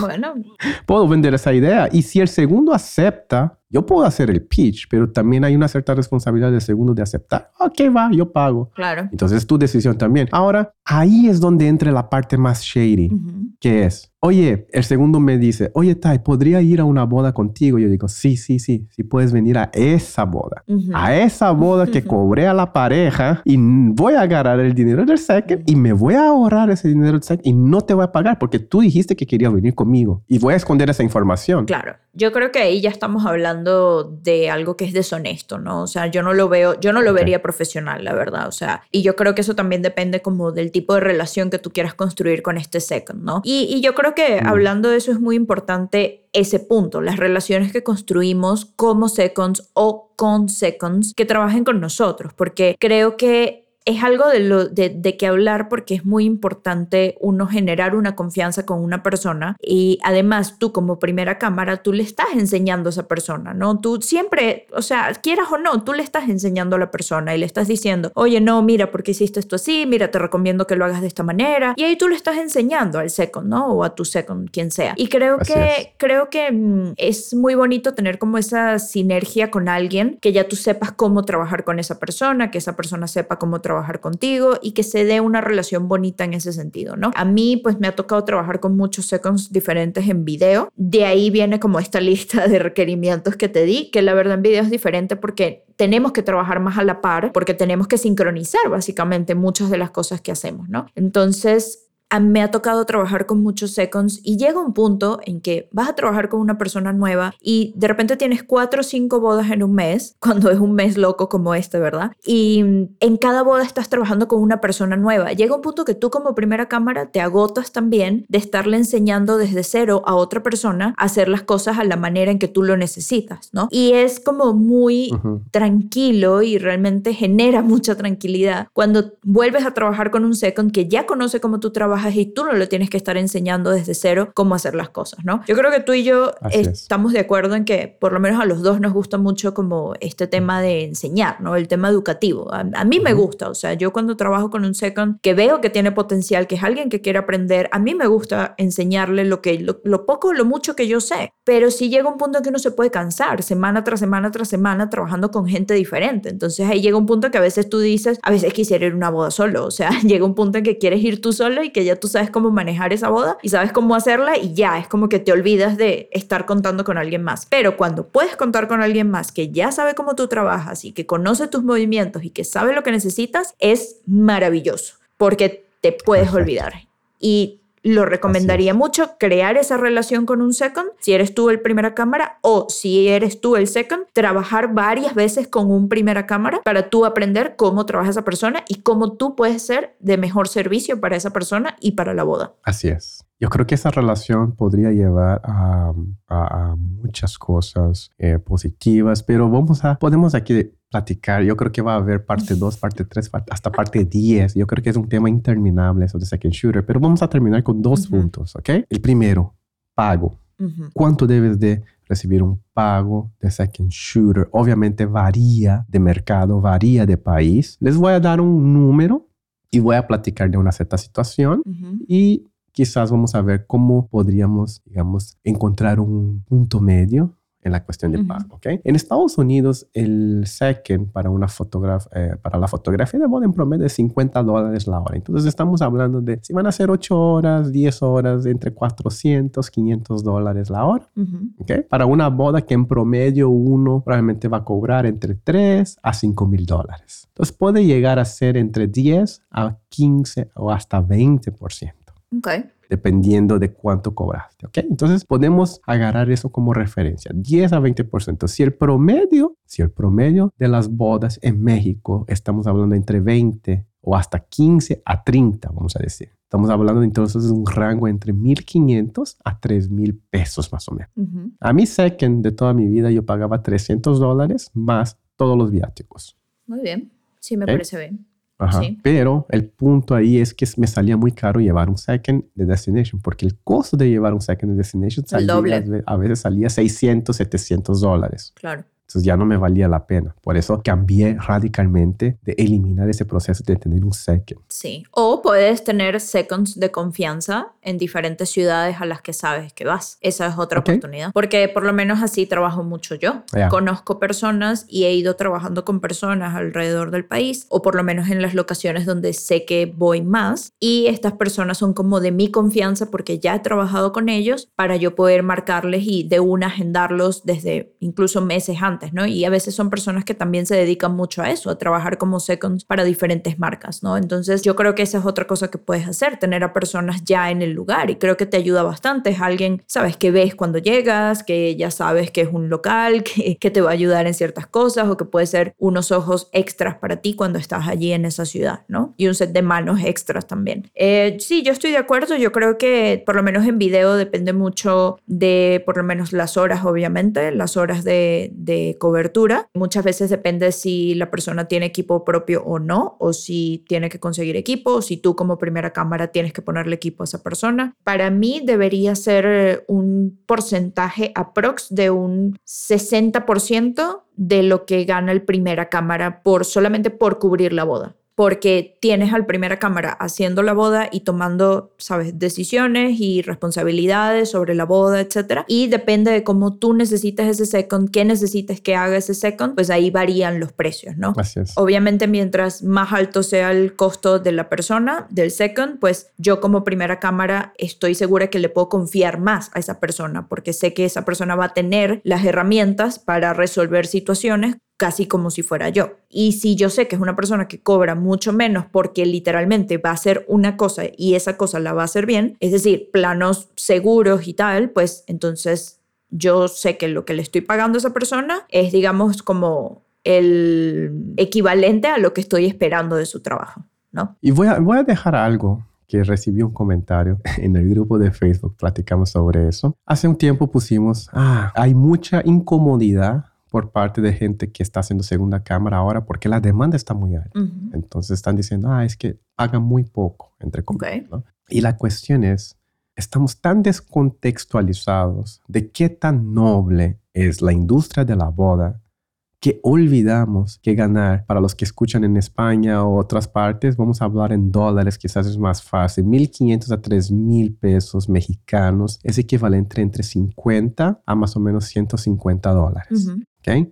Bueno. Puedo vender esa idea. Y si el segundo acepta, yo puedo hacer el pitch, pero también hay una cierta responsabilidad del segundo de aceptar. Ok, va, yo pago. Claro. Entonces es tu decisión también. Ahora, ahí es donde entra la parte más shady, que es, oye, el segundo me dice, oye, Tai, ¿podría ir a una boda contigo? Yo digo, sí, sí, sí, sí puedes venir a esa boda. A esa boda que cobré a la pareja y voy a agarrar el dinero del second y me voy a ahorrar ese dinero del second y no te voy a pagar porque tú dijiste que querías venir conmigo y voy a esconder esa información. Claro. Yo creo que ahí ya estamos hablando de algo que es deshonesto, ¿no? O sea, yo no lo veo, yo no lo vería profesional, la verdad. O sea, y yo creo que eso también depende como del tipo de relación que tú quieras construir con este second, ¿no? Y, yo creo que mm. hablando de eso es muy importante ese punto, las relaciones que construimos como seconds o con seconds que trabajen con nosotros, porque creo que es algo de, lo, de, de, que hablar porque es muy importante uno generar una confianza con una persona y además tú como primera cámara, tú le estás enseñando a esa persona, ¿no? Tú siempre, o sea, quieras o no, tú le estás enseñando a la persona y le estás diciendo, oye, no, mira, ¿por qué hiciste esto así? Mira, te recomiendo que lo hagas de esta manera. Y ahí tú le estás enseñando al second, ¿no? O a tu second, quien sea. Y creo que, creo que mm, es muy bonito tener como esa sinergia con alguien, que ya tú sepas cómo trabajar con esa persona, que esa persona sepa cómo trabajar trabajar contigo y que se dé una relación bonita en ese sentido, ¿no? A mí pues me ha tocado trabajar con muchos seconds diferentes en video. De ahí viene como esta lista de requerimientos que te di, que la verdad en video es diferente porque tenemos que trabajar más a la par, porque tenemos que sincronizar básicamente muchas de las cosas que hacemos, ¿no? Entonces, me ha tocado trabajar con muchos seconds y llega un punto en que vas a trabajar con una persona nueva y de repente tienes cuatro o cinco bodas en un mes, cuando es un mes loco como este, ¿verdad? Y en cada boda estás trabajando con una persona nueva. Llega un punto que tú como primera cámara te agotas también de estarle enseñando desde cero a otra persona a hacer las cosas a la manera en que tú lo necesitas, ¿no? Y es como muy tranquilo y realmente genera mucha tranquilidad cuando vuelves a trabajar con un second que ya conoce cómo tú trabajas y tú no lo tienes que estar enseñando desde cero cómo hacer las cosas, ¿no? Yo creo que tú y yo estamos de acuerdo en que por lo menos a los dos nos gusta mucho como este tema de enseñar, ¿no? El tema educativo. A, mí me gusta, o sea, yo cuando trabajo con un second que veo que tiene potencial, que es alguien que quiere aprender, a mí me gusta enseñarle lo que lo, lo poco, lo mucho que yo sé. Pero si llega un punto en que uno se puede cansar semana tras semana tras semana trabajando con gente diferente. Entonces ahí llega un punto que a veces tú dices, a veces quisiera ir a una boda solo, o sea, llega un punto en que quieres ir tú solo y que ya tú sabes cómo manejar esa boda y sabes cómo hacerla y ya, es como que te olvidas de estar contando con alguien más. Pero cuando puedes contar con alguien más que ya sabe cómo tú trabajas y que conoce tus movimientos y que sabe lo que necesitas, es maravilloso porque te puedes olvidar. Y lo recomendaría mucho crear esa relación con un second, si eres tú el primera cámara o si eres tú el second, trabajar varias veces con un primera cámara para tú aprender cómo trabaja esa persona y cómo tú puedes ser de mejor servicio para esa persona y para la boda. Así es. Yo creo que esa relación podría llevar a, muchas cosas eh, positivas, pero vamos a, podemos aquí platicar. Yo creo que va a haber parte 2, parte 3, hasta parte 10. Yo creo que es un tema interminable eso de Second Shooter, pero vamos a terminar con dos puntos, ¿ok? El primero, pago. ¿Cuánto debes de recibir un pago de Second Shooter? Obviamente varía de mercado, varía de país. Les voy a dar un número y voy a platicar de una cierta situación y quizás vamos a ver cómo podríamos, digamos, encontrar un punto medio en la cuestión de pago. ¿ok? En Estados Unidos, el second para, una eh, para la fotografía de boda en promedio es 50 dólares la hora. Entonces estamos hablando de si van a ser 8 horas, 10 horas, entre 400, 500 dólares la hora. ¿ok? Para una boda que en promedio uno probablemente va a cobrar entre 3 a 5 mil dólares. Entonces puede llegar a ser entre 10 a 15 o hasta 20%. Okay. Dependiendo de cuánto cobraste. ¿ok? Entonces podemos agarrar eso como referencia, 10 a 20%. Si el promedio, si el promedio de las bodas en México, estamos hablando entre 20 o hasta 15 a 30, vamos a decir. Estamos hablando entonces de un rango entre 1.500 a 3.000 pesos más o menos. A mí second de toda mi vida yo pagaba 300 dólares más todos los viáticos. Muy bien, sí me parece bien. Ajá. Pero el punto ahí es que me salía muy caro llevar un second de destination, porque el costo de llevar un second de destination a veces salía 600, 700 dólares. Claro. Entonces ya no me valía la pena. Por eso cambié radicalmente de eliminar ese proceso de tener un second. Sí. O puedes tener seconds de confianza en diferentes ciudades a las que sabes que vas. Esa es otra oportunidad. Porque por lo menos así trabajo mucho yo. Conozco personas y he ido trabajando con personas alrededor del país o por lo menos en las locaciones donde sé que voy más. Y estas personas son como de mi confianza porque ya he trabajado con ellos para yo poder marcarles y de una agendarlos desde incluso meses antes ¿no? Y a veces son personas que también se dedican mucho a eso, a trabajar como seconds para diferentes marcas, ¿no? Entonces yo creo que esa es otra cosa que puedes hacer, tener a personas ya en el lugar y creo que te ayuda bastante. Es alguien, sabes, que ves cuando llegas, que ya sabes que es un local, que, que te va a ayudar en ciertas cosas o que puede ser unos ojos extras para ti cuando estás allí en esa ciudad, ¿no? Y un set de manos extras también. Eh, sí, yo estoy de acuerdo, yo creo que por lo menos en video depende mucho de por lo menos las horas, obviamente, las horas de, de cobertura. Muchas veces depende si la persona tiene equipo propio o no, o si tiene que conseguir equipo, o si tú como primera cámara tienes que ponerle equipo a esa persona. Para mí debería ser un porcentaje aprox de un 60% de lo que gana el primera cámara por solamente por cubrir la boda porque tienes al primera cámara haciendo la boda y tomando, sabes, decisiones y responsabilidades sobre la boda, etc. Y depende de cómo tú necesites ese second, qué necesites que haga ese second, pues ahí varían los precios, ¿no? Así es. Obviamente, mientras más alto sea el costo de la persona, del second, pues yo como primera cámara estoy segura que le puedo confiar más a esa persona, porque sé que esa persona va a tener las herramientas para resolver situaciones casi como si fuera yo. Y si yo sé que es una persona que cobra mucho menos porque literalmente va a hacer una cosa y esa cosa la va a hacer bien, es decir, planos seguros y tal, pues entonces yo sé que lo que le estoy pagando a esa persona es, digamos, como el equivalente a lo que estoy esperando de su trabajo, ¿no? Y voy a, voy a dejar algo que recibí un comentario en el grupo de Facebook, platicamos sobre eso. Hace un tiempo pusimos, ah, hay mucha incomodidad por parte de gente que está haciendo segunda cámara ahora porque la demanda está muy alta. Entonces están diciendo, ah, es que pagan muy poco, entre comillas. Y la cuestión es, estamos tan descontextualizados de qué tan noble es la industria de la boda que olvidamos que ganar para los que escuchan en España o otras partes, vamos a hablar en dólares, quizás es más fácil, 1.500 a 3.000 pesos mexicanos es equivalente entre 50 a más o menos 150 dólares.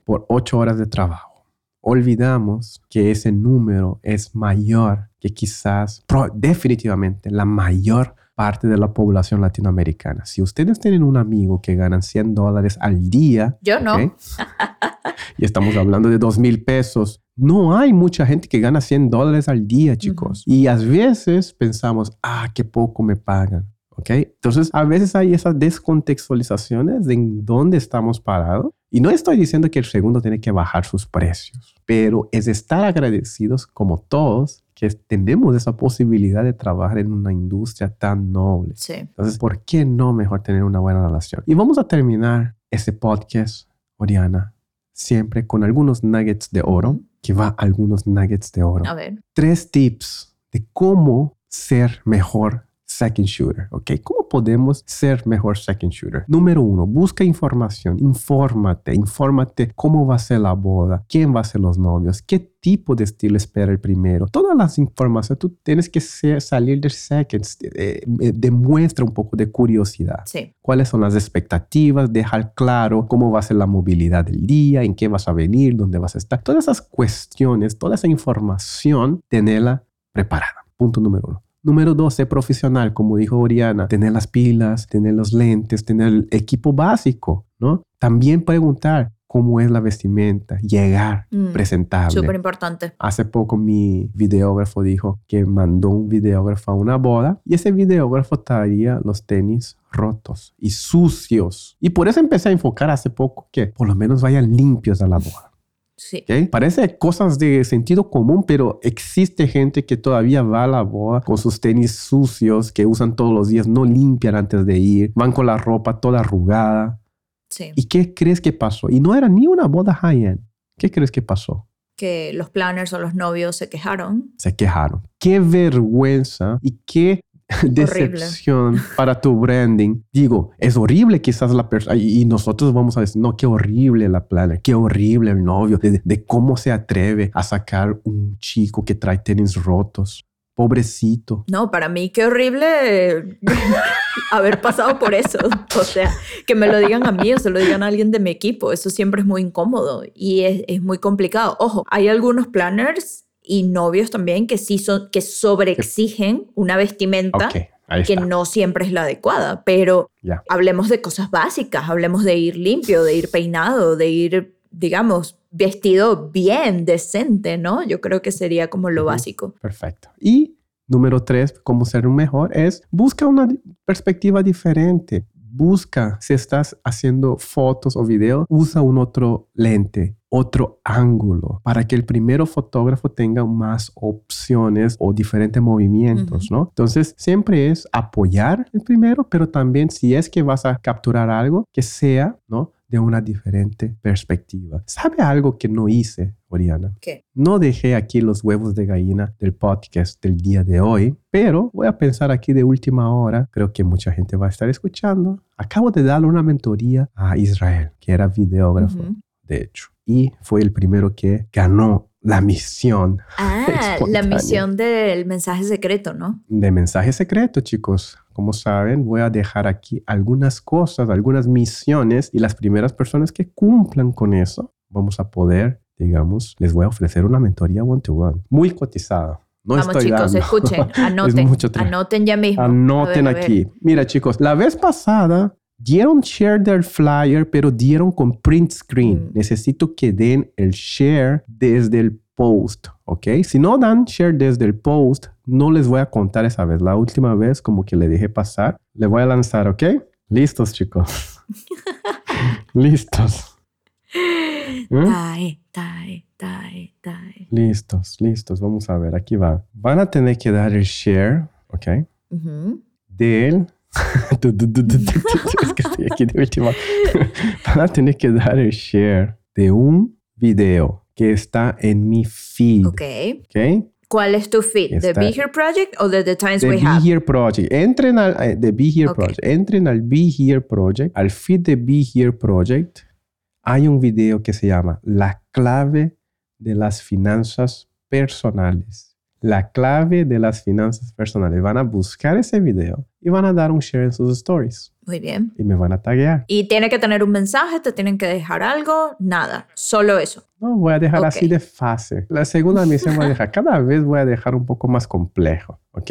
Por ocho horas de trabajo. Olvidamos que ese número es mayor que quizás, definitivamente, la mayor parte de la población latinoamericana. Si ustedes tienen un amigo que gana 100 dólares al día, yo no. y estamos hablando de 2 mil pesos, no hay mucha gente que gana 100 dólares al día, chicos. Y a veces pensamos, ah, qué poco me pagan. ¿Ok? Entonces, a veces hay esas descontextualizaciones de en dónde estamos parados y no estoy diciendo que el segundo tiene que bajar sus precios, pero es estar agradecidos como todos que tenemos esa posibilidad de trabajar en una industria tan noble. Sí. Entonces, ¿por qué no mejor tener una buena relación? Y vamos a terminar este podcast, Oriana, siempre con algunos nuggets de oro, que va algunos nuggets de oro. A ver. Tres tips de cómo ser mejor second shooter, ¿ok? ¿Cómo podemos ser mejor second shooter? Número uno, busca información, infórmate, infórmate cómo va a ser la boda, quién va a ser los novios, qué tipo de estilo espera el primero. Todas las informaciones, tú tienes que salir del second, eh, eh, demuestra un poco de curiosidad. Sí. ¿Cuáles son las expectativas? Dejar claro cómo va a ser la movilidad del día, en qué vas a venir, dónde vas a estar. Todas esas cuestiones, toda esa información, tenerla preparada. Punto número uno. Número dos, ser profesional, como dijo Oriana, tener las pilas, tener los lentes, tener el equipo básico, ¿no? También preguntar, cómo es la vestimenta, llegar Mm, presentable. Súper importante. Hace poco mi videógrafo dijo que mandó un videógrafo a una boda y ese videógrafo traía los tenis rotos y sucios. Y por eso empecé a enfocar hace poco que por lo menos vayan limpios a la boda. Sí. ¿ok? Parece cosas de sentido común, pero existe gente que todavía va a la boda con sus tenis sucios que usan todos los días, no limpian antes de ir, van con la ropa toda arrugada. Sí. ¿Y qué crees que pasó? Y no era ni una boda high-end. ¿Qué crees que pasó? Que los planners o los novios se quejaron. Se quejaron. Qué vergüenza y qué decepción para tu branding. Digo, es horrible quizás la persona y nosotros vamos a decir, no, qué horrible la planner, qué horrible el novio, de, de cómo se atreve a sacar un chico que trae tenis rotos. Pobrecito. No, para mí qué horrible eh, haber pasado por eso. O sea, que me lo digan a mí o se lo digan a alguien de mi equipo. Eso siempre es muy incómodo y es, es muy complicado. Ojo, hay algunos planners y novios también que sí son, que sobreexigen una vestimenta que no siempre es la adecuada, pero hablemos de cosas básicas, hablemos de ir limpio, de ir peinado, de ir, digamos, vestido bien, decente, ¿no? Yo creo que sería como lo básico. Perfecto. Y número tres, cómo ser un mejor, es busca una perspectiva diferente. Busca, si estás haciendo fotos o videos, usa un otro lente, otro ángulo, para que el primero fotógrafo tenga más opciones o diferentes movimientos, ¿no? Entonces, siempre es apoyar el primero, pero también si es que vas a capturar algo, que sea, ¿no? De una diferente perspectiva. ¿Sabe algo que no hice, Oriana? ¿Qué? No dejé aquí los huevos de gallina del podcast del día de hoy, pero voy a pensar aquí de última hora. Creo que mucha gente va a estar escuchando. Acabo de darle una mentoría a Israel, que era videógrafo, Ujú. de hecho, y fue el primero que ganó la misión Ah, la misión del mensaje secreto, ¿no? de mensaje secreto, chicos. Como saben, voy a dejar aquí algunas cosas, algunas misiones y las primeras personas que cumplan con eso, vamos a poder, digamos, les voy a ofrecer una mentoría one-to-one, muy cotizada. No Vamos estoy chicos, dando. escuchen, anoten, tra- anoten ya mismo. A Anoten ver, a ver. aquí. Mira, chicos, la vez pasada dieron share del flyer, pero dieron con print screen. Mm. Necesito que den el share desde el post, ¿ok? Si no dan share desde el post, no les voy a contar esa vez. La última vez como que le dejé pasar. Le voy a lanzar, ¿ok? Listos, chicos. Listos. ¿Mm? Tae, tae, tae, tae. Listos, listos. Vamos a ver, aquí va. Van a tener que dar el share, ¿ok? Ujú. del... Es que estoy aquí de última. Van a tener que dar el share de un video que está en mi feed. Ok. ¿Ok? ¿Cuál es tu feed? ¿De Está- Be Here Project o de The Times De We Be Have? Here Project. Entren al eh, de Be Here Ok. Project. Entren al Be Here Project, al feed de Be Here Project. Hay un video que se llama La clave de las finanzas personales. La clave de las finanzas personales. Van a buscar ese video y van a dar un share en sus stories Muy bien. y me van a taguear. Y tiene que tener un mensaje, te tienen que dejar algo, nada, solo eso. No, voy a dejar así de fácil. La segunda misión voy a dejar, cada vez voy a dejar un poco más complejo, ¿ok?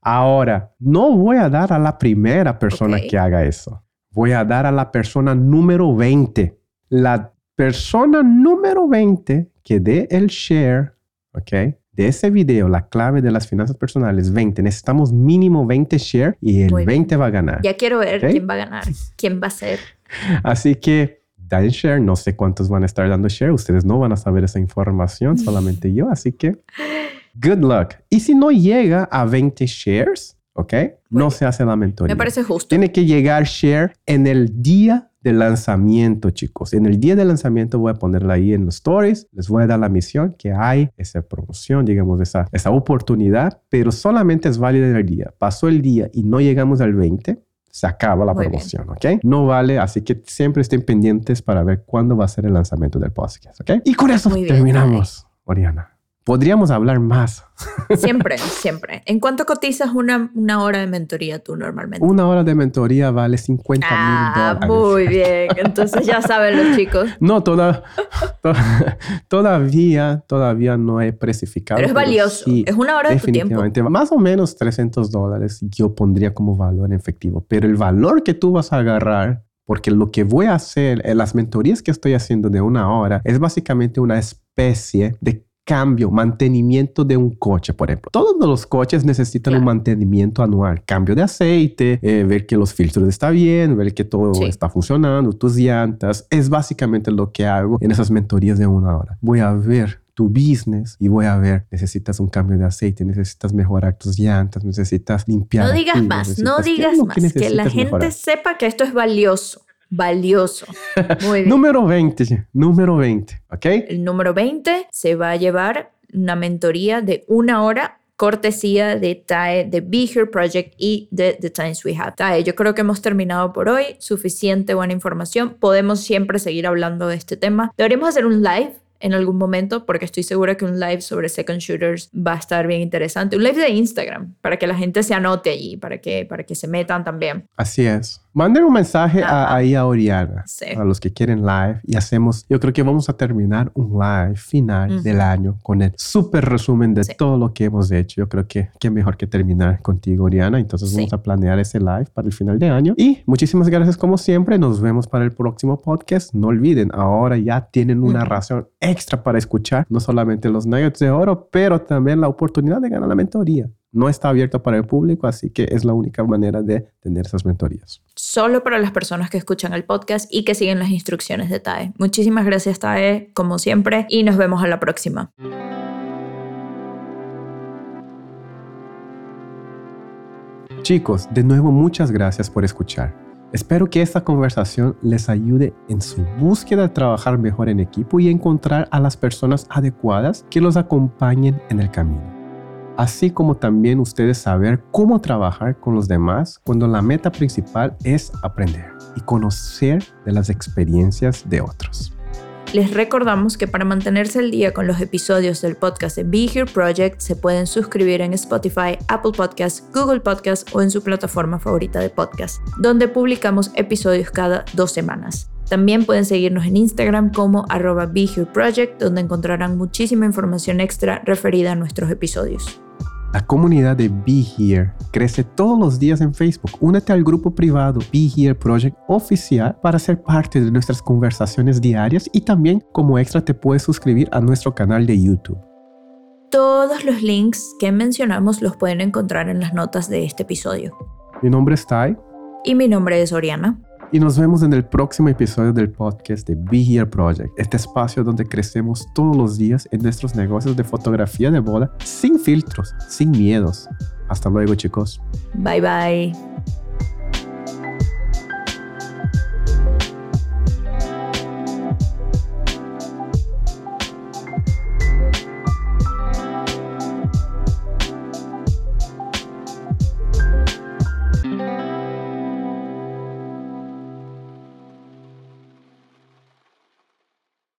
Ahora, no voy a dar a la primera persona que haga eso. Voy a dar a la persona número 20. La persona número 20 que dé el share, ¿ok? De ese video, la clave de las finanzas personales, 20. Necesitamos mínimo 20 share y el Muy bien. 20 va a ganar. Ya quiero ver Ok. quién va a ganar, quién va a ser. Así que dan share, no sé cuántos van a estar dando share, ustedes no van a saber esa información, solamente yo, así que good luck. Y si no llega a 20 shares, ¿ok? No bien. se hace la mentoría. Me parece justo. Tiene que llegar share en el día de lanzamiento, chicos. En el día de lanzamiento voy a ponerla ahí en los stories. Les voy a dar la misión que hay esa promoción, digamos, esa, esa oportunidad, pero solamente es válida en el día. Pasó el día y no llegamos al 20, se acaba la Muy bien. promoción, ¿ok? No vale, así que siempre estén pendientes para ver cuándo va a ser el lanzamiento del podcast, ¿ok? Y con eso Muy bien, terminamos, Oriana. Podríamos hablar más. Siempre, siempre. ¿En cuánto cotizas una, una hora de mentoría tú normalmente? Una hora de mentoría vale 50 mil ah, dólares. muy bien. Entonces ya saben los chicos. No, toda, to- todavía, todavía no he precificado. Pero es valioso. sí, es una hora de tu tiempo. Más o menos 300 dólares yo pondría como valor en efectivo. Pero el valor que tú vas a agarrar porque lo que voy a hacer en las mentorías que estoy haciendo de una hora es básicamente una especie de cambio, mantenimiento de un coche, por ejemplo. Todos los coches necesitan un mantenimiento anual, cambio de aceite, eh, ver que los filtros están bien, ver que todo está funcionando, tus llantas. Es básicamente lo que hago en esas mentorías de una hora. Voy a ver tu business y voy a ver, necesitas un cambio de aceite, necesitas mejorar tus llantas, necesitas limpiar. No digas más, no digas más, que, la gente sepa que esto es valioso valioso. Muy bien. número 20, número 20, ¿ok? El número 20 se va a llevar una mentoría de una hora cortesía de TAE, de Be Here Project y de The Times We Have. TAE, yo creo que hemos terminado por hoy. Suficiente buena información. Podemos siempre seguir hablando de este tema. Deberíamos hacer un live en algún momento porque estoy segura que un live sobre second shooters va a estar bien interesante. Un live de Instagram para que la gente se anote allí, para que, para que se metan también. Así es. Manden un mensaje ahí a Oriana, a los que quieren live, y hacemos, yo creo que vamos a terminar un live final del año con el súper resumen de todo lo que hemos hecho. Yo creo que qué mejor que terminar contigo, Oriana. Entonces vamos a planear ese live para el final de año. Y muchísimas gracias como siempre. Nos vemos para el próximo podcast. No olviden, ahora ya tienen una razón extra para escuchar, no solamente los nuggets de oro, pero también la oportunidad de ganar la mentoría no está abierto para el público, así que es la única manera de tener esas mentorías. Solo para las personas que escuchan el podcast y que siguen las instrucciones de TAE. Muchísimas gracias TAE, como siempre, y nos vemos a la próxima. Chicos, de nuevo muchas gracias por escuchar. Espero que esta conversación les ayude en su búsqueda de trabajar mejor en equipo y encontrar a las personas adecuadas que los acompañen en el camino así como también ustedes saber cómo trabajar con los demás cuando la meta principal es aprender y conocer de las experiencias de otros. Les recordamos que para mantenerse al día con los episodios del podcast de Be Here Project se pueden suscribir en Spotify, Apple Podcasts, Google Podcasts o en su plataforma favorita de podcast, donde publicamos episodios cada dos semanas. También pueden seguirnos en Instagram como arroba Project, donde encontrarán muchísima información extra referida a nuestros episodios. La comunidad de Be Here crece todos los días en Facebook. Únete al grupo privado Be Here Project oficial para ser parte de nuestras conversaciones diarias y también como extra te puedes suscribir a nuestro canal de YouTube. Todos los links que mencionamos los pueden encontrar en las notas de este episodio. Mi nombre es Tai. Y mi nombre es Oriana y nos vemos en el próximo episodio del podcast de Be Here Project, este espacio donde crecemos todos los días en nuestros negocios de fotografía de boda sin filtros, sin miedos. Hasta luego chicos. Bye bye.